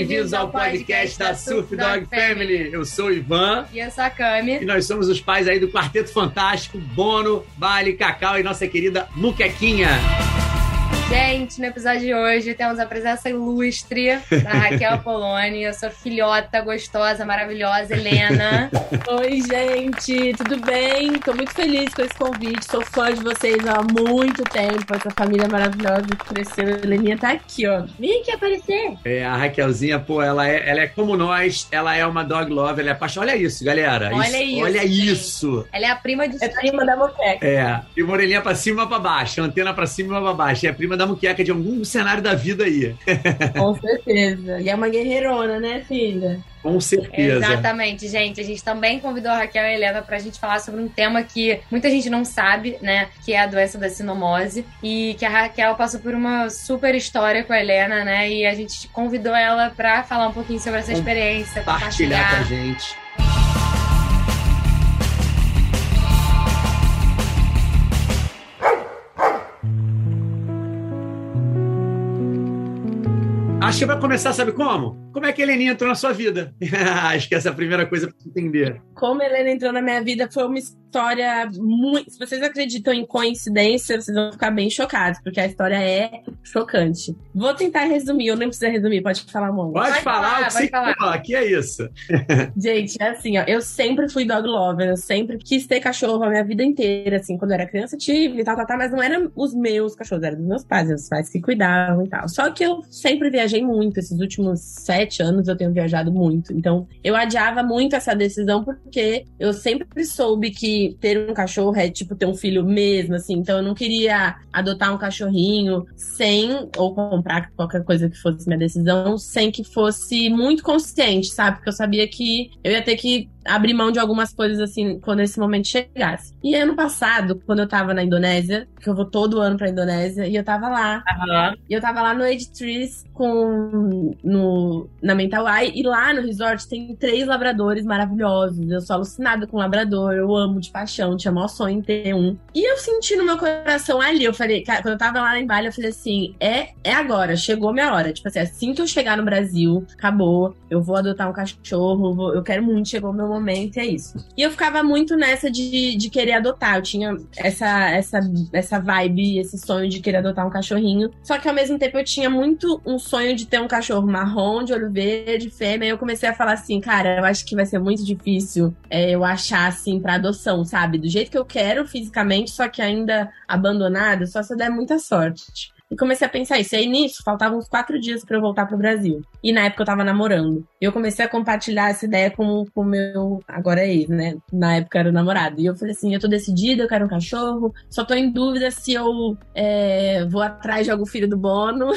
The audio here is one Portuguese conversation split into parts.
bem-vindos ao podcast da Surf Dog Family. Eu sou o Ivan. E eu sou a Cami. E nós somos os pais aí do Quarteto Fantástico, Bono, Bali, Cacau e nossa querida Muquequinha. Gente, no episódio de hoje temos a presença ilustre da Raquel Poloni, a sua filhota gostosa, maravilhosa, Helena. Oi, gente, tudo bem? Tô muito feliz com esse convite. Sou fã de vocês há muito tempo. Essa família maravilhosa que cresceu. A Heleninha tá aqui, ó. Vem aqui aparecer. É, a Raquelzinha, pô, ela é, ela é como nós, ela é uma dog lover, ela é apaixonada. Olha isso, galera. Olha isso. Olha gente. isso. Ela é a prima de É prima da moqueca. É, e uma orelhinha pra cima e pra baixo, antena pra cima e pra baixo. É a prima da muqueca de algum cenário da vida aí. Com certeza. E é uma guerreirona, né, filha? Com certeza. Exatamente, gente. A gente também convidou a Raquel e a Helena pra gente falar sobre um tema que muita gente não sabe, né? Que é a doença da sinomose. E que a Raquel passou por uma super história com a Helena, né? E a gente convidou ela pra falar um pouquinho sobre essa experiência, Compartilhar com a compartilhar. gente. Acho que vai começar, sabe como? Como é que a Heleninha entrou na sua vida? Acho que essa é a primeira coisa você entender. Como a Helena entrou na minha vida foi uma história muito. Se vocês acreditam em coincidência, vocês vão ficar bem chocados, porque a história é chocante. Vou tentar resumir, eu nem preciso resumir, pode falar, Mongo. Pode, Pode falar, falar, o que pode você falar. fala, que é isso. Gente, é assim, ó. Eu sempre fui dog lover, eu sempre quis ter cachorro a minha vida inteira, assim. Quando eu era criança, tive e tal, tal, tal, mas não eram os meus cachorros, eram dos meus pais, meus pais que cuidavam e tal. Só que eu sempre viajei muito, esses últimos sete anos eu tenho viajado muito. Então, eu adiava muito essa decisão porque eu sempre soube que ter um cachorro é tipo ter um filho mesmo, assim. Então, eu não queria adotar um cachorrinho sem, ou comprar qualquer coisa que fosse minha decisão, sem que fosse muito consciente, sabe? Porque eu sabia que eu ia ter que abrir mão de algumas coisas assim quando esse momento chegasse. E ano passado, quando eu tava na Indonésia, que eu vou todo ano pra Indonésia, e eu tava lá. E eu tava lá no Trees com no, na Mental Eye, e lá no resort tem três labradores maravilhosos. Eu sou alucinada com labrador, eu amo de paixão, tinha maior sonho em ter um. E eu senti no meu coração ali, eu falei, cara, quando eu tava lá em Bali, eu falei assim: é, é agora, chegou minha hora. Tipo assim, assim que eu chegar no Brasil, acabou, eu vou adotar um cachorro, vou- eu quero muito, chegou meu momento, e é isso. E eu ficava muito nessa de, de querer adotar. Eu tinha essa, essa, essa vibe, esse sonho de querer adotar um cachorrinho. Só que ao mesmo tempo eu tinha muito um sonho de ter um cachorro marrom, de olho verde, fêmea. E eu comecei a falar assim, cara, eu acho que vai ser muito difícil é, eu achar assim pra adoção, sabe? Do jeito que eu quero fisicamente, só que ainda abandonado, só se eu der muita sorte. E comecei a pensar isso. E aí nisso, faltavam uns quatro dias pra eu voltar pro Brasil. E na época eu tava namorando. E eu comecei a compartilhar essa ideia com o meu. Agora é ex, né? Na época era o namorado. E eu falei assim: eu tô decidida, eu quero um cachorro. Só tô em dúvida se eu é, vou atrás de algum filho do Bono.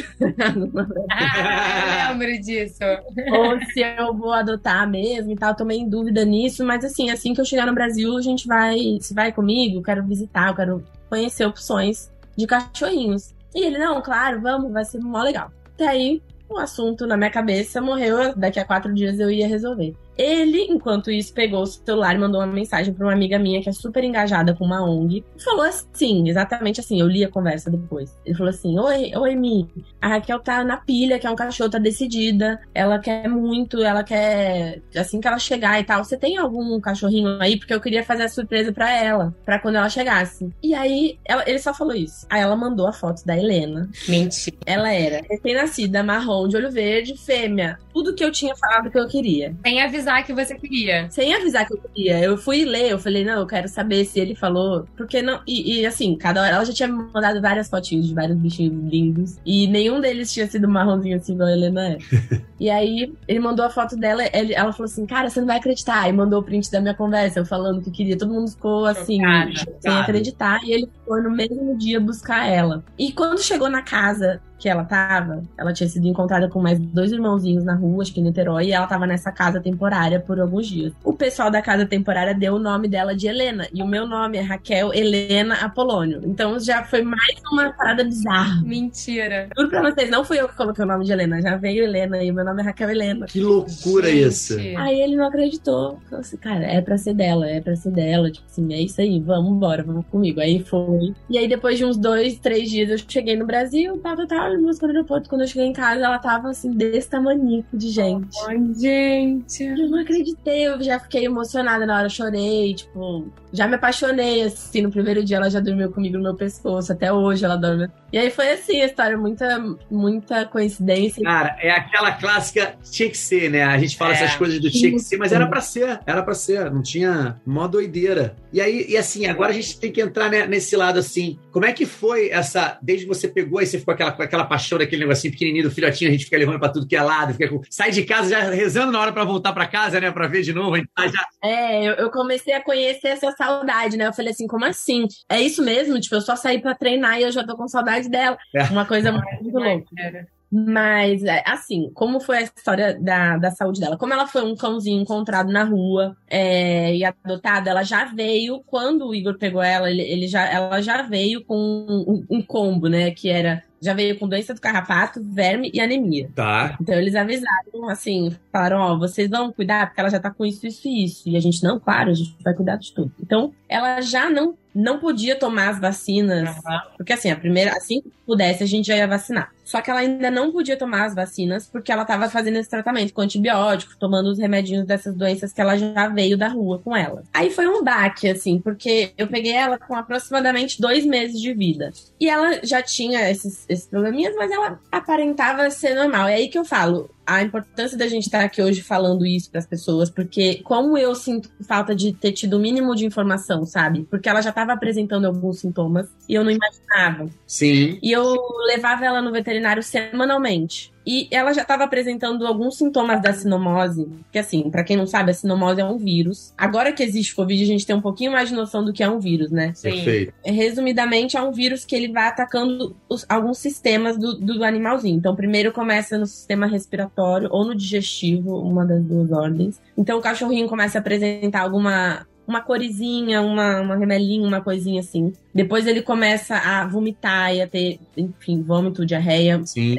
Ah, eu lembro disso. ou se eu vou adotar mesmo e tal. Tô meio em dúvida nisso. Mas assim, assim que eu chegar no Brasil, a gente vai. Se vai comigo, eu quero visitar, eu quero conhecer opções de cachorrinhos. E ele, não, claro, vamos, vai ser mó legal. Até aí, o assunto na minha cabeça morreu, daqui a quatro dias eu ia resolver. Ele, enquanto isso, pegou o celular e mandou uma mensagem pra uma amiga minha que é super engajada com uma ONG. E falou assim, exatamente assim, eu li a conversa depois. Ele falou assim: Oi, oi, Mi, a Raquel tá na pilha, que é um cachorro, tá decidida. Ela quer muito, ela quer. Assim que ela chegar e tal. Você tem algum cachorrinho aí? Porque eu queria fazer a surpresa pra ela, pra quando ela chegasse. E aí, ela- ele só falou isso. Aí ela mandou a foto da Helena. Mentira. Ela era recém-nascida, marrom, de olho verde, fêmea. Tudo que eu tinha falado que eu queria. Sem avisar que você queria. Sem avisar que eu queria. Eu fui ler, eu falei, não, eu quero saber se ele falou. Porque não. E, e, assim, cada hora. Ela já tinha me mandado várias fotinhos de vários bichinhos lindos. E nenhum deles tinha sido marronzinho assim, igual a Helena é. e aí, ele mandou a foto dela, ele- ela falou assim, cara, você não vai acreditar. E mandou o print da minha conversa, eu falando que queria. Todo mundo ficou assim, Chocada, sem chocada. acreditar. E ele foi no mesmo dia buscar ela. E quando chegou na casa que ela tava, ela tinha sido encontrada com mais dois irmãozinhos na rua, acho que em Niterói, e ela tava nessa casa temporária por alguns dias. O pessoal da casa temporária deu o nome dela de Helena, e o meu nome é Raquel Helena Apolônio. Então já foi mais uma parada bizarra. Mentira. Juro pra vocês, não fui eu que coloquei o nome de Helena, já veio Helena, e o meu nome é Raquel Helena. Que loucura Gente. isso. Aí ele não acreditou. Falou assim, cara, é pra ser dela, é pra ser dela. Tipo assim, é isso aí, vamos embora, vamos comigo. Aí foi. E aí depois de uns dois, três dias eu cheguei no Brasil, tal, tal, tal. Olha, no aeroporto. Quando eu cheguei em casa, ela tava assim, desse tamanico de gente. Ai, gente. Eu não acreditei, eu já fiquei emocionada na hora, chorei, tipo, já me apaixonei, assim, no primeiro dia ela já dormiu comigo no meu pescoço, até hoje ela dorme. E aí foi assim a história, muita, muita coincidência. Cara, é aquela clássica, tinha que ser, né? A gente fala É. essas coisas do tinha que ser, mas era pra ser, era pra ser, não tinha mó doideira. E aí, e assim, agora a gente tem que entrar né, nesse lado assim, como é que foi essa, desde que você pegou e você ficou aquela, com aquela paixão daquele negocinho pequenininho do filhotinho, a gente fica levando pra tudo que é lado, fica sai de casa já rezando na hora pra voltar pra casa, né, pra ver de novo, tá já É, eu, eu comecei a conhecer essa saudade, né? Eu falei assim, como assim? É isso mesmo? Tipo, eu só saí pra treinar e eu já tô com saudade dela. É. Uma coisa muito louca. Mas, é, assim, como foi a história da, da saúde dela? Como ela foi um cãozinho encontrado na rua é, e adotado, ela já veio, quando o Igor pegou ela, ele, ele já, ela já veio com um, um combo, né? Que era, já veio com doença do carrapato, verme e anemia. tá. Então eles avisaram, assim, falaram, ó, vocês vão cuidar, porque ela já tá com isso, isso e isso. E a gente, não, claro, a gente vai cuidar de tudo. Então, ela já não, não podia tomar as vacinas, porque assim, a primeira, assim que pudesse, a gente já ia vacinar. Só que ela ainda não podia tomar as vacinas, porque ela tava fazendo esse tratamento com antibiótico, tomando os remedinhos dessas doenças que ela já veio da rua com ela. Aí foi um baque, assim, porque eu peguei ela com aproximadamente dois meses de vida. E ela já tinha esses, esses probleminhas, mas ela aparentava ser normal. É aí que eu falo, a importância da gente estar aqui hoje falando isso para as pessoas, porque como eu sinto falta de ter tido o mínimo de informação, sabe? Porque ela já estava apresentando alguns sintomas e eu não imaginava. Sim. E eu levava ela no veterinário semanalmente. E ela já estava apresentando alguns sintomas da sinomose, que assim, para quem não sabe, a sinomose é um vírus. Agora que existe Covid, a gente tem um pouquinho mais de noção do que é um vírus, né? Sim. Perfeito. resumidamente, é um vírus que ele vai atacando os- alguns sistemas do, do animalzinho. Então, primeiro começa no sistema respiratório ou no digestivo, uma das duas ordens. Então, o cachorrinho começa a apresentar alguma uma corizinha, uma, uma remelinha, uma coisinha assim. Depois ele começa a vomitar e a ter, enfim, vômito, diarreia, Sim.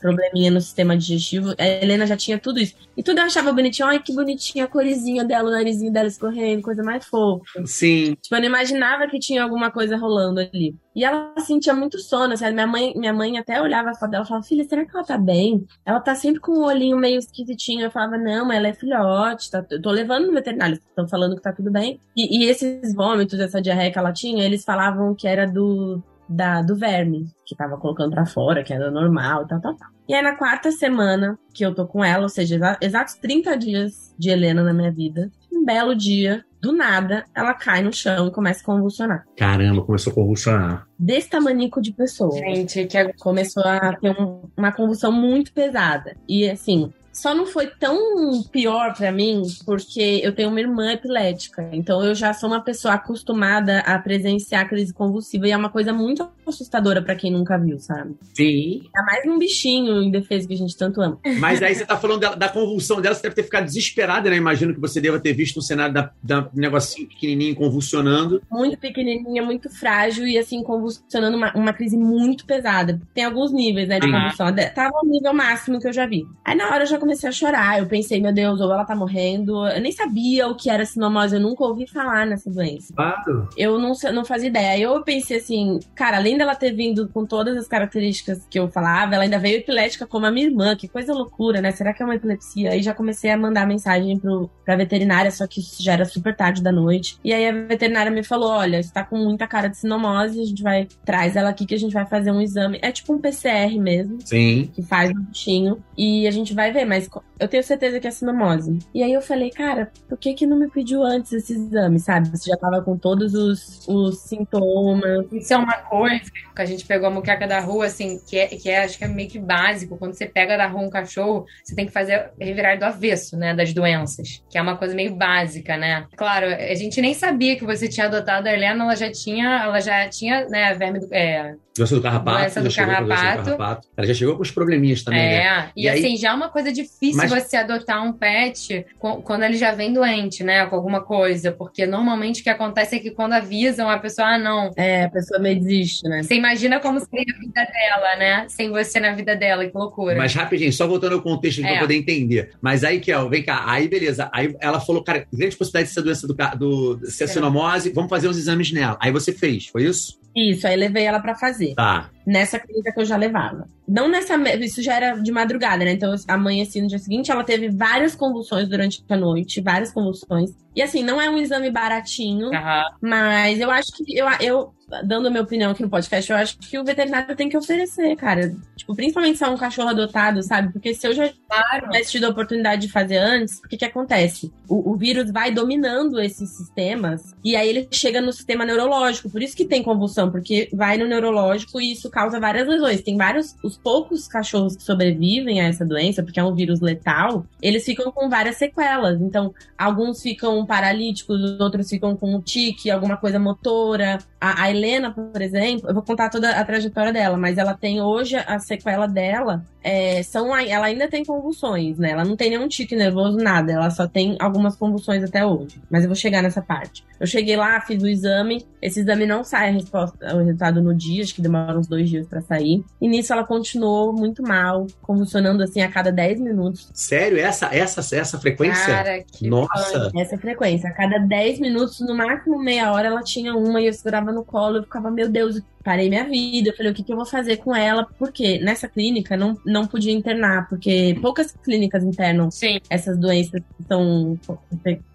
probleminha no sistema digestivo. A Helena já tinha tudo isso. E tudo eu achava bonitinho. Ai, que bonitinha a corizinha dela, o narizinho dela escorrendo, coisa mais fofa. Sim. Tipo, eu não imaginava que tinha alguma coisa rolando ali. E ela sentia muito sono? Minha mãe, minha mãe até olhava a foto dela e falava, filha, será que ela tá bem? Ela tá sempre com o olhinho meio esquisitinho. Eu falava, não, mas ela é filhote, tá... eu tô levando no veterinário, estão falando que tá tudo bem. E, e esses vômitos, essa diarreia que ela tinha, eles falavam que era do, da, do verme, que tava colocando pra fora, que era normal, tal, tal, tal. E aí na quarta semana que eu tô com ela, ou seja, exa- exatos 30 dias de Helena na minha vida, um belo dia, do nada, ela cai no chão e começa a convulsionar. Caramba, começou a convulsionar. Desse tamanico de pessoa. Gente, que. Começou a ter um- uma convulsão muito pesada. E assim, só não foi tão pior pra mim porque eu tenho uma irmã epilética. Então eu já sou uma pessoa acostumada a presenciar crise convulsiva e é uma coisa muito assustadora pra quem nunca viu, sabe? Sim. É mais um bichinho indefeso que a gente tanto ama. Mas aí você tá falando da, da convulsão dela, você deve ter ficado desesperada, né? Imagino que você deva ter visto um cenário da, da negocinho pequenininho convulsionando. Muito pequenininha, muito frágil e assim, convulsionando uma, uma crise muito pesada. Tem alguns níveis, né, de Sim. convulsão. Tava no nível máximo que eu já vi. Aí na hora eu já comecei a chorar. Eu pensei, meu Deus, ou ela tá morrendo. Eu nem sabia o que era sinomose, eu nunca ouvi falar nessa doença. Claro. Eu não, não fazia ideia. Eu pensei assim, cara, além dela ter vindo com todas as características que eu falava, ela ainda veio epilética como a minha irmã. Que coisa loucura, né? Será que é uma epilepsia? Aí já comecei a mandar mensagem pro, pra veterinária, só que isso já era super tarde da noite. E aí a veterinária me falou: olha, isso tá com muita cara de sinomose, a gente vai. Traz ela aqui que a gente vai fazer um exame. É tipo um PCR mesmo Sim. que faz no bichinho. E a gente vai ver, mas eu tenho certeza que é sinomose. E aí eu falei, cara, por que que não me pediu antes esse exame, sabe? Você já tava com todos os, os sintomas. Isso é uma coisa que a gente pegou a muqueca da rua, assim, que é, que é, acho que é meio que básico. Quando você pega da rua um cachorro, você tem que fazer revirar do avesso, né, das doenças. Que é uma coisa meio básica, né? Claro, a gente nem sabia que você tinha adotado a Helena, ela já tinha, ela já tinha, né, verme do, é, Doença do carrapato. Doença do carrapato. Ela já chegou com os probleminhas também, né? É, e, E aí- assim, já é uma coisa difícil Mas- você adotar um pet quando ele já vem doente, né? Com alguma coisa. Porque normalmente o que acontece é que quando avisam a pessoa, ah, não. É, a pessoa meio desiste, né? Você imagina como seria a vida dela, né? Sem você na vida dela, que loucura. Mas rapidinho, só voltando ao contexto É. pra poder entender. Mas aí, Kel, vem cá. Aí, beleza. Aí ela falou, cara, grande possibilidade de ser doença do, do ser sinomose, vamos fazer uns exames nela. Aí você fez, foi isso? Isso, aí levei ela pra fazer. Tá. nessa clínica que eu já levava. Não nessa. Isso já era de madrugada, né? Então, amanheci no dia seguinte, ela teve várias convulsões durante a noite, várias convulsões. E assim, não é um exame baratinho, uhum. mas eu acho que eu, eu dando a minha opinião aqui no podcast, eu acho que o veterinário tem que oferecer, cara. Tipo, principalmente se é um cachorro adotado, sabe? Porque se eu já claro. tivesse tido a oportunidade de fazer antes, o que que acontece? O, o, vírus vai dominando esses sistemas e aí ele chega no sistema neurológico. Por isso que tem convulsão, porque vai no neurológico e isso causa várias lesões. Tem vários, os poucos cachorros que sobrevivem a essa doença, porque é um vírus letal, eles ficam com várias sequelas. Então, alguns ficam paralíticos, outros ficam com tique, alguma coisa motora. A, a Helena, por exemplo, eu vou contar toda a trajetória dela, mas ela tem hoje a sequela dela. É, são, ela ainda tem convulsões, né? Ela não tem nenhum tique nervoso, nada. Ela só tem algumas convulsões até hoje. Mas eu vou chegar nessa parte. Eu cheguei lá, fiz o exame. Esse exame não sai a resposta, o resultado no dia, acho que demora uns dois dias para sair. E nisso ela continuou muito mal, convulsionando assim a cada 10 minutos. Sério? Essa, essa, essa frequência? Cara, que Nossa! Essa frequência. A cada 10 minutos, no máximo meia hora, ela tinha uma e eu segurava no colo. Eu ficava, meu Deus, parei minha vida. Eu falei, o que, que eu vou fazer com ela? Porque nessa clínica não, não podia internar, porque poucas clínicas internam Sim. essas doenças que são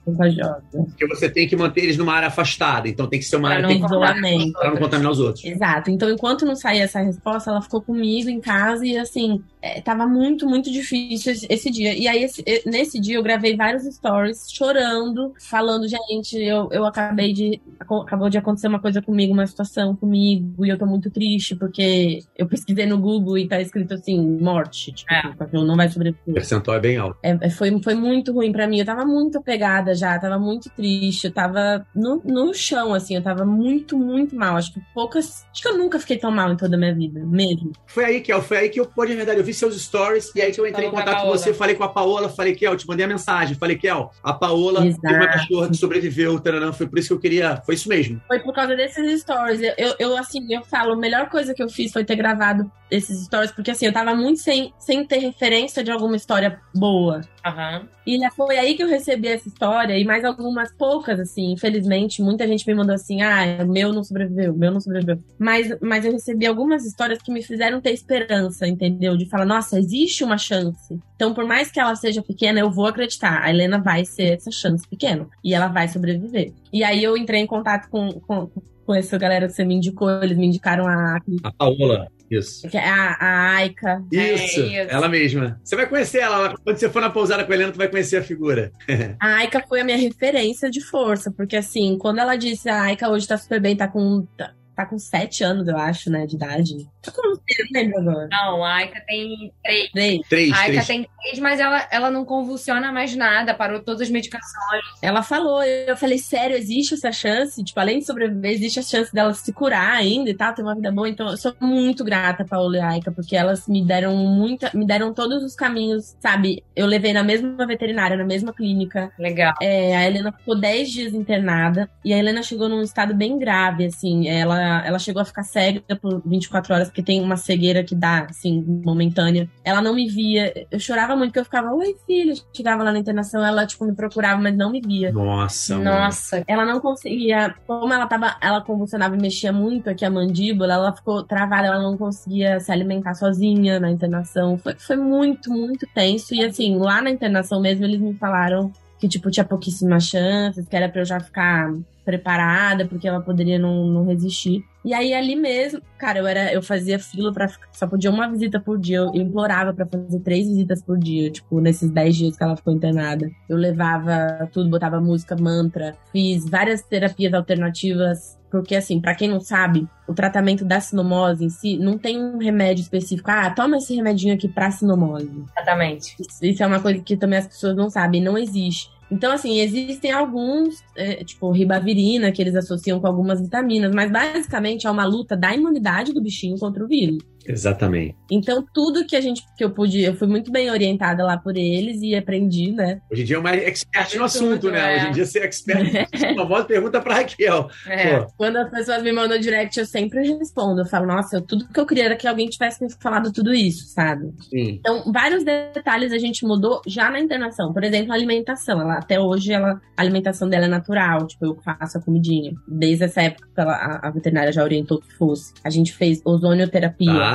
contagiosas. Porque você tem que manter eles numa área afastada, então tem que ser uma área não isolamento. para não contaminar os outros. Exato. Então, enquanto não saía essa resposta, ela ficou comigo em casa e assim, é, tava muito, muito difícil esse, esse dia. E aí, esse, nesse dia, eu gravei vários stories chorando, falando, gente, eu, eu acabei de. Acabou de acontecer uma coisa comigo, uma situação comigo, e eu tô muito triste, porque eu pesquisei no Google e tá escrito assim, morte. Tipo, é. o cachorro não vai sobreviver. O percentual é bem alto. É, é, foi, foi muito ruim para mim. Eu tava muito apegada já, tava muito triste, eu tava no, no chão, assim, eu tava muito, muito mal. Acho que poucas. Acho que eu nunca fiquei tão mal em toda a minha vida, mesmo. Foi aí, Kel, foi aí que eu, pode, na verdade, eu vi seus stories e aí que eu entrei Falou em contato com você, falei com a Paola, falei, Kel, te mandei a mensagem, falei, Kel, a Paola Exato. tem uma cachorra que sobreviveu, taranã, foi por isso que eu queria. Foi isso mesmo. Foi por causa desses stories. Eu, eu, eu, assim, eu falo, a melhor coisa que eu fiz foi ter gravado esses stories, porque assim, eu tava muito sem, sem ter referência de alguma história boa. Uhum. E foi aí que eu recebi essa história, e mais algumas poucas, assim, infelizmente, muita gente me mandou assim, ah, o meu não sobreviveu, meu não sobreviveu. Mas, mas eu recebi algumas histórias que me fizeram ter esperança, entendeu? De falar, nossa, existe uma chance. Então, por mais que ela seja pequena, eu vou acreditar. A Helena vai ser essa chance pequena. E ela vai sobreviver. E aí eu entrei em contato com, com, com essa galera que você me indicou, eles me indicaram a. A Paola. Isso. É a, a Aika. Isso, é isso, ela mesma. Você vai conhecer ela. Quando você for na pousada com a Helena, tu vai conhecer a figura. a Aika foi a minha referência de força, porque assim, quando ela disse a Aika hoje tá super bem, tá com. Tá, tá com sete anos, eu acho, né, de idade. Eu não lembro agora. Não, a Aika tem três. Três. três a Aika três. tem três, mas ela, ela não convulsiona mais nada, parou todas as medicações. Ela falou, eu falei, sério, existe essa chance? Tipo, além de sobreviver, existe a chance dela se curar ainda e tal, ter uma vida boa. Então, eu sou muito grata pra Paola e Aika, porque elas me deram muita, me deram todos os caminhos, sabe? Eu levei na mesma veterinária, na mesma clínica. Legal. É, a Helena ficou dez dias internada e a Helena chegou num estado bem grave, assim. Ela, ela chegou a ficar cega por 24 horas, porque tem uma cegueira que dá, assim, momentânea. Ela não me via. Eu chorava muito, porque eu ficava, oi, filho. Chegava lá na internação, ela, tipo, me procurava, mas não me via. Nossa, Nossa. Ela não conseguia. Como ela tava. Ela convulsionava e mexia muito aqui a mandíbula, ela ficou travada, ela não conseguia se alimentar sozinha na internação. Foi, foi muito, muito tenso. E assim, lá na internação mesmo, eles me falaram que, tipo, tinha pouquíssimas chances, que era pra eu já ficar preparada, porque ela poderia não, não resistir. E aí ali mesmo, cara, eu era, eu fazia fila para só podia uma visita por dia. Eu, implorava para fazer três visitas por dia, tipo, nesses dez dias que ela ficou internada. Eu levava tudo, botava música, mantra, fiz várias terapias alternativas porque, assim, para quem não sabe, o tratamento da sinomose em si não tem um remédio específico. Ah, toma esse remedinho aqui pra sinomose. Exatamente. Isso, isso é uma coisa que também as pessoas não sabem. Não existe. Então, assim, existem alguns, é, tipo, ribavirina, que eles associam com algumas vitaminas, mas basicamente é uma luta da imunidade do bichinho contra o vírus. Exatamente. Então, tudo que a gente que eu pude, eu fui muito bem orientada lá por eles e aprendi, né? Hoje em dia é uma expert no assunto, né? É. Hoje em dia ser expert. Uma voz pergunta pra Raquel. É. Quando as pessoas me mandam direct, eu sempre respondo. Eu falo, nossa, tudo que eu queria era que alguém tivesse me falado tudo isso, sabe? Sim. Então, vários detalhes a gente mudou já na internação. Por exemplo, a alimentação. Ela, até hoje, ela, a alimentação dela é natural. Tipo, eu faço a comidinha. Desde essa época, ela, a, a veterinária já orientou que fosse. A gente fez ozonioterapia. Ah,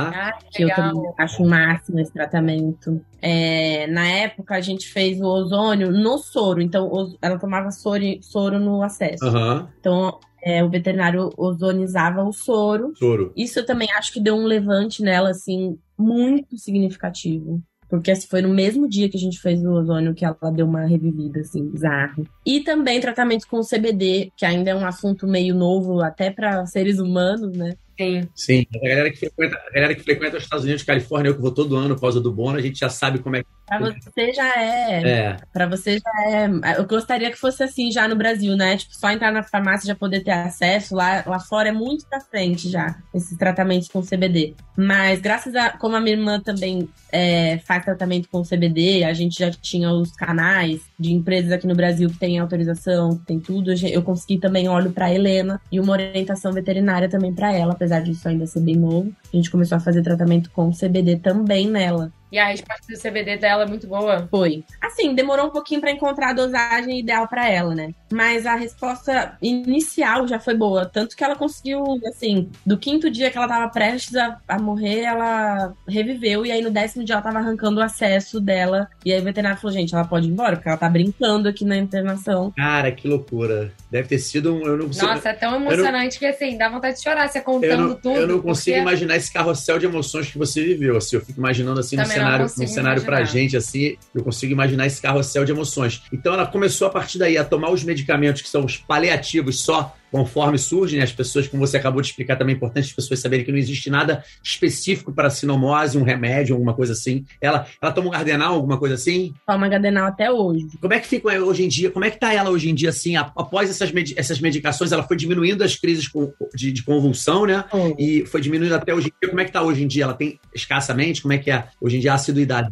que, que eu também acho o máximo esse tratamento. É, na época, a gente fez o ozônio no soro. Então, ela tomava soro, soro no acesso. Uhum. Então, é, o veterinário ozonizava o soro. Soro. Isso eu também acho que deu um levante nela, assim, muito significativo. Porque assim, foi no mesmo dia que a gente fez o ozônio que ela deu uma revivida, assim, bizarro. E também tratamento com CBD, que ainda é um assunto meio novo até para seres humanos, né? Sim. Sim. A galera que frequenta, a galera que frequenta os Estados Unidos, Califórnia, eu que vou todo ano por causa do Bono, a gente já sabe como é que. Pra você já é. É. Pra você já é. Eu gostaria que fosse assim já no Brasil, né? Tipo, só entrar na farmácia já poder ter acesso. Lá, lá fora é muito pra frente já, esses tratamentos com CBD. Mas graças a. Como a minha irmã também é, faz tratamento com CBD, a gente já tinha os canais de empresas aqui no Brasil que tem autorização, que tem tudo. Eu consegui também óleo pra Helena e uma orientação veterinária também pra ela apesar disso ainda ser bem novo. A gente começou a fazer tratamento com CBD também nela. E a resposta do CBD dela é muito boa? Foi. Assim, demorou um pouquinho para encontrar a dosagem ideal para ela, né? Mas a resposta inicial já foi boa. Tanto que ela conseguiu, assim, do quinto dia que ela tava prestes a, a morrer, ela reviveu. E aí no décimo dia ela tava arrancando o acesso dela. E aí o veterinário falou: gente, ela pode ir embora, porque ela tá brincando aqui na internação. Cara, que loucura. Deve ter sido um. Eu não consigo, Nossa, é tão emocionante não, que assim, dá vontade de chorar você contando eu não, tudo. Eu não consigo porque... imaginar esse carrossel de emoções que você viveu. Assim, eu fico imaginando assim Também no cenário, no cenário pra gente, assim, eu consigo imaginar esse carrossel de emoções. Então ela começou a partir daí a tomar os medicamentos que são os paliativos só conforme surgem as pessoas, como você acabou de explicar, também é importante as pessoas saberem que não existe nada específico para sinomose, um remédio, alguma coisa assim. Ela, ela toma um gardenal, alguma coisa assim? Toma gardenal até hoje. Como é que fica hoje em dia? Como é que tá ela hoje em dia, assim, após essas, med essas medicações? Ela foi diminuindo as crises de, de convulsão, né? Oh. E foi diminuindo até hoje em dia. Como é que tá hoje em dia? Ela tem escassamente? Como é que é hoje em dia a assiduidade?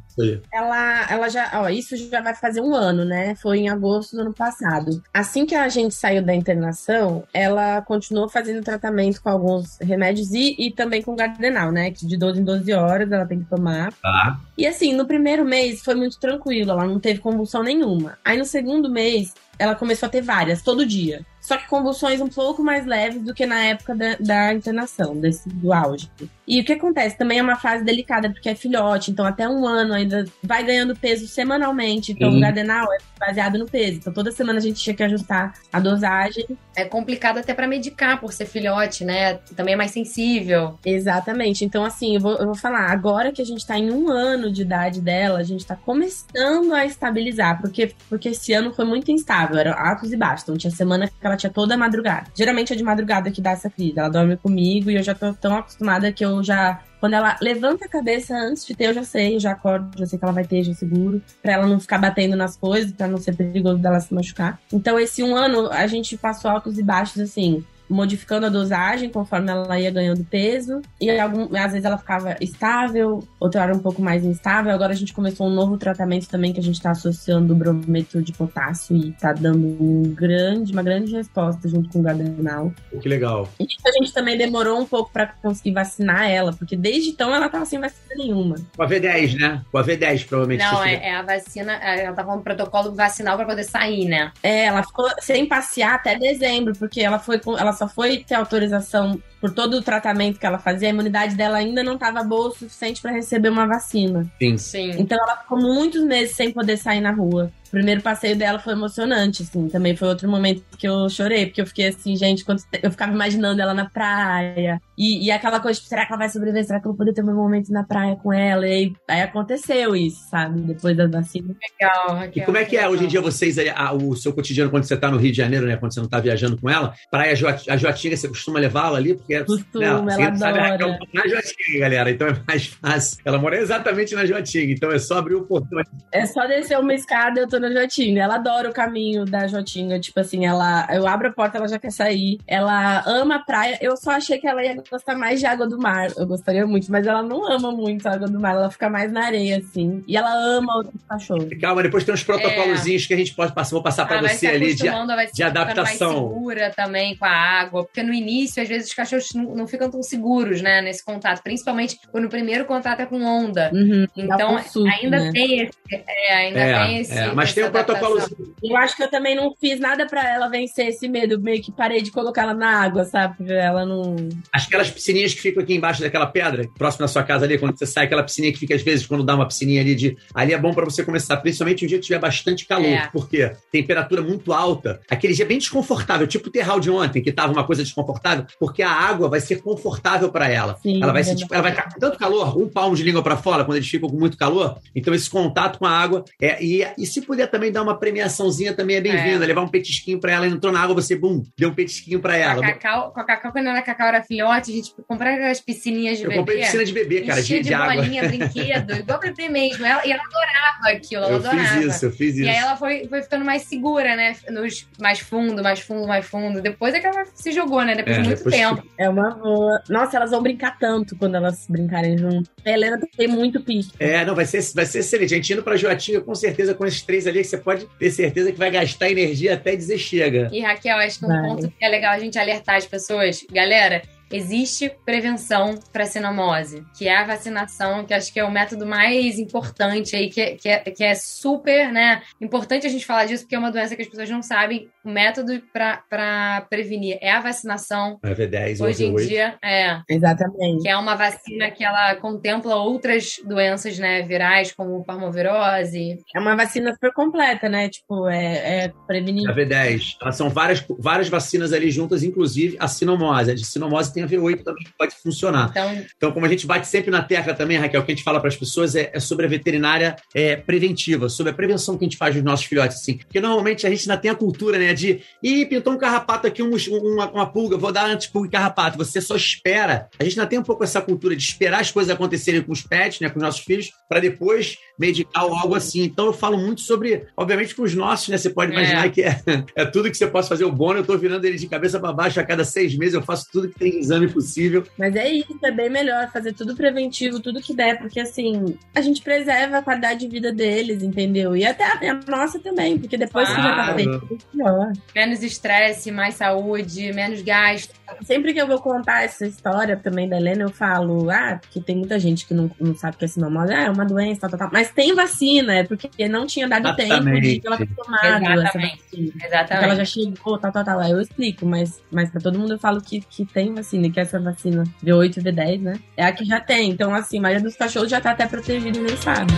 Ela, ela já, ó, isso já vai fazer um ano, né? Foi em agosto do ano passado. Assim que a gente saiu da internação, ela continuou fazendo tratamento com alguns remédios e, e também com gardenal, né? Que de 12 em 12 horas ela tem que tomar. Tá. E assim, no primeiro mês foi muito tranquilo, ela não teve convulsão nenhuma. Aí no segundo mês, ela começou a ter várias, todo dia. Só que convulsões um pouco mais leves do que na época da, da internação, desse, do auge. E o que acontece? Também é uma fase delicada, porque é filhote, então até um ano ainda vai ganhando peso semanalmente. Então uhum. o gardenal é baseado no peso. Então toda semana a gente tinha que ajustar a dosagem. É complicado até para medicar, por ser filhote, né? Também é mais sensível. Exatamente. Então, assim, eu vou, eu vou falar, agora que a gente tá em um ano de idade dela, a gente tá começando a estabilizar, porque, porque esse ano foi muito instável, eram altos e baixos. Então tinha semana que ela tinha toda madrugada. Geralmente é de madrugada que dá essa crise. Ela dorme comigo e eu já tô tão acostumada que eu já quando ela levanta a cabeça antes de ter, eu já sei, eu já acordo, já sei que ela vai ter, já seguro. Pra ela não ficar batendo nas coisas, pra não ser perigoso dela se machucar. Então, esse um ano, a gente passou altos e baixos, assim modificando a dosagem conforme ela ia ganhando peso. E algum, às vezes ela ficava estável, outra hora um pouco mais instável. Agora a gente começou um novo tratamento também que a gente está associando o brometo de potássio e está dando um grande, uma grande resposta junto com o gardenal. Que legal. E a gente também demorou um pouco para conseguir vacinar ela, porque desde então ela estava sem vacina nenhuma. Com a V10, né? Com a V10, provavelmente. Não, é, é, a vacina, é, ela tava com um protocolo vacinal para poder sair, né? É, ela ficou sem passear até dezembro, porque ela foi com. Ela só foi ter autorização por todo o tratamento que ela fazia, a imunidade dela ainda não estava boa o suficiente para receber uma vacina. Sim. Sim. Então ela ficou muitos meses sem poder sair na rua. O primeiro passeio dela foi emocionante, assim. Também foi outro momento que eu chorei, porque eu fiquei assim, gente, quando eu ficava imaginando ela na praia. E, e aquela coisa, tipo, será que ela vai sobreviver? Será que eu vou poder ter meu momento na praia com ela? E aí, aí aconteceu isso, sabe? Depois da vacina. Legal, Raquel. E como é que é hoje em dia vocês, a, o seu cotidiano, quando você tá no Rio de Janeiro, né? Quando você não tá viajando com ela? Praia a Joatinga, você costuma levá-la ali? Porque Costuma, né, ela adora. Sabe, a Raquel na Joatinga, galera. Então é mais fácil. Ela mora exatamente na Joatinga, então é só abrir o portão. É só descer uma escada, eu tô na Jotinga. Ela adora o caminho da Jotinga. Tipo assim, ela. Eu abro a porta, ela já quer sair. Ela ama a praia. Eu só achei que ela ia gostar mais de água do mar. Eu gostaria muito, mas ela não ama muito a água do mar. Ela fica mais na areia, assim. E ela ama outros cachorros. Calma, depois tem uns protocolozinhos é. que a gente pode passar. Vou passar pra você ali de, de adaptação. Mais segura também com a água. Porque no início, às vezes, os cachorros não, não ficam tão seguros, né, nesse contato. Principalmente quando o primeiro contato é com onda. Uhum, então, ainda né? tem esse. É, ainda é, tem esse. É, mas tem um protocolo. Eu acho que eu também não fiz nada para ela vencer esse medo. Meio que parei de colocar ela na água, sabe? Ela não. Acho que aquelas piscininhas que ficam aqui embaixo daquela pedra, próximo da sua casa ali, quando você sai, aquela piscininha que fica às vezes quando dá uma piscininha ali de. Ali é bom para você começar, principalmente um dia que tiver bastante calor. É. Porque temperatura muito alta. Aquele dia bem desconfortável, tipo o terral de ontem, que tava uma coisa desconfortável, porque a água vai ser confortável para ela. Sim, ela vai ser, tipo, ela vai estar com tanto calor, um palmo de língua para fora, quando eles ficam com muito calor. Então, esse contato com a água. É, e, e se puder também dar uma premiaçãozinha, também é bem-vinda. É. Levar um petisquinho para ela, entrou na água, você, bum, deu um petisquinho para ela. Com a, Cacau, com a Cacau, quando a Cacau era filhote, a gente comprava aquelas piscininhas de eu bebê. Eu comprei piscina de bebê, cara, de, de, de água. bolinha, brinquedo, igual bebê mesmo. Ela, e ela adorava aquilo, ela eu adorava. fiz isso, eu fiz isso. E aí ela foi, foi ficando mais segura, né? Nos mais fundo, mais fundo, mais fundo. Depois é que ela se jogou, né? Depois é, de muito depois tempo. É uma boa. Nossa, elas vão brincar tanto quando elas brincarem junto. A Helena tem muito pique. É, não, vai ser, vai ser excelente. A gente indo pra Joatinga, com certeza, com esses três ali, que você pode ter certeza que vai gastar energia até dizer chega. E Raquel, acho que um vai. ponto que é legal a gente alertar as pessoas. Galera, existe prevenção para sinomose, que é a vacinação, que acho que é o método mais importante aí, que, é, que, é, que é super, né? Importante a gente falar disso, porque é uma doença que as pessoas não sabem. O método para prevenir é a vacinação. A V10, Hoje em dia, é. Exatamente. Que é uma vacina que ela contempla outras doenças, né, virais, como parmovirose. É uma vacina super completa, né? Tipo, é, é prevenir. A V10. Elas são várias, várias vacinas ali juntas, inclusive a sinomose. A de sinomose tem tem a V8 também que pode funcionar. Então, então, como a gente bate sempre na tecla também, Raquel, o que a gente fala para as pessoas é, é, sobre a veterinária é, preventiva, sobre a prevenção que a gente faz dos nossos filhotes, assim. Porque normalmente a gente ainda tem a cultura, né, de ih, pintou um carrapato aqui, um, uma, uma pulga, vou dar antipulga e carrapato. Você só espera. A gente ainda tem um pouco essa cultura de esperar as coisas acontecerem com os pets, né, com os nossos filhos, para depois medicar ou algo assim. Então eu falo muito sobre, obviamente, com os nossos, né? Você pode imaginar é. que é, é tudo que você possa fazer. O Bono, eu tô virando ele de cabeça para baixo a cada seis meses, eu faço tudo que tem exame possível. Mas é isso, é bem melhor fazer tudo preventivo, tudo que der, porque assim, a gente preserva a qualidade de vida deles, entendeu? E até a nossa também, porque depois claro. que já tá feito, é melhor. Menos estresse, mais saúde, menos gasto. Sempre que eu vou contar essa história também da Helena, eu falo, ah, porque tem muita gente que não, não sabe que é sinomose, ah, é uma doença, tal, tal, tal. Mas tem vacina, é porque não tinha dado Exatamente. tempo de ela ter tomado Exatamente. essa vacina. Exatamente. ela já chegou, tal, tal, tal. Aí eu explico, mas, mas pra todo mundo eu falo que, que tem vacina, que essa vacina V8 e V10, né? É a que já tem. Então, assim, a maioria dos cachorros já tá até protegido e nem sabe.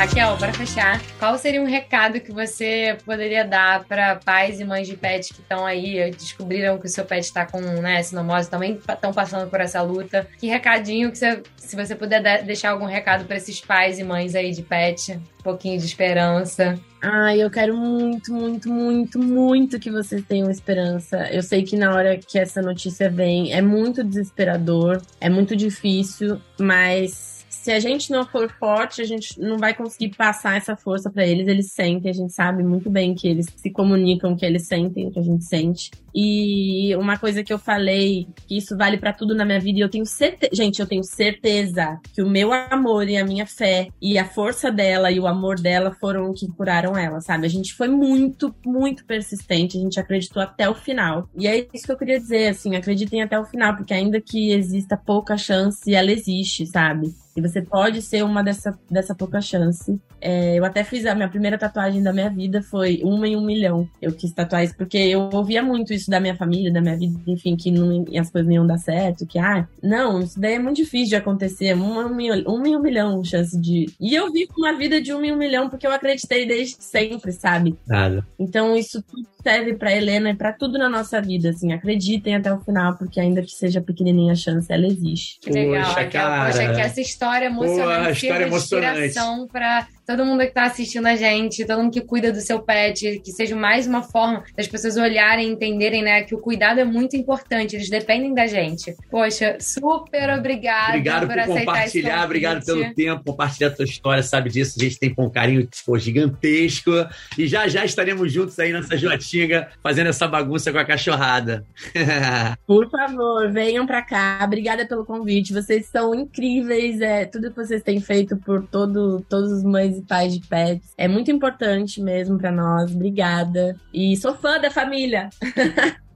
Raquel, para fechar, qual seria um recado que você poderia dar para pais e mães de pet que estão aí, descobriram que o seu pet está com né, sinomose, também estão passando por essa luta? Que recadinho que você, se você puder deixar algum recado para esses pais e mães aí de pet, um pouquinho de esperança. Ai, eu quero muito, muito, muito, muito que vocês tenham esperança. Eu sei que na hora que essa notícia vem é muito desesperador, é muito difícil, mas se a gente não for forte, a gente não vai conseguir passar essa força para eles. Eles sentem, a gente sabe muito bem que eles se comunicam, que eles sentem o que a gente sente. E uma coisa que eu falei, que isso vale para tudo na minha vida, e eu tenho certeza, gente, eu tenho certeza que o meu amor e a minha fé e a força dela e o amor dela foram o que curaram ela, sabe? A gente foi muito, muito persistente, a gente acreditou até o final. E é isso que eu queria dizer, assim, acreditem até o final, porque ainda que exista pouca chance, ela existe, sabe? Você pode ser uma dessa, dessa pouca chance. É, eu até fiz a minha primeira tatuagem da minha vida, foi uma em um milhão. Eu quis tatuar isso porque eu ouvia muito isso da minha família, da minha vida, enfim, que não, as coisas não iam dar certo, que, ah, não, isso daí é muito difícil de acontecer, uma, uma, em um milhão chance de. E eu vivo uma vida de uma em um milhão porque eu acreditei desde sempre, sabe? Nada. Então isso tudo serve para Helena e para tudo na nossa vida, assim, acreditem até o final, porque ainda que seja pequenininha a chance, ela existe. Que legal, Poxa, cara. Poxa, que essa história emocionante, Pô, história emocionante. inspiração para todo mundo que tá assistindo a gente, todo mundo que cuida do seu pet, que seja mais uma forma das pessoas olharem e entenderem, né, que o cuidado é muito importante, eles dependem da gente. Poxa, super obrigada Obrigado por, por aceitar esse compartilhar, obrigado pelo tempo, compartilhar a tua história, sabe disso. A gente tem um carinho pô, gigantesco. E já já estaremos juntos aí nessa jotinga, fazendo essa bagunça com a cachorrada. Por favor, venham pra cá. Obrigada pelo convite. Vocês são incríveis. É, tudo que vocês têm feito por todo, todos os mães e pais de pets é muito importante mesmo pra nós. Obrigada. E sou fã da família.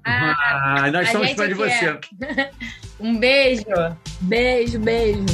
Ah, Ah, nós somos fãs de aqui você. é- um beijo. Beijo, beijo.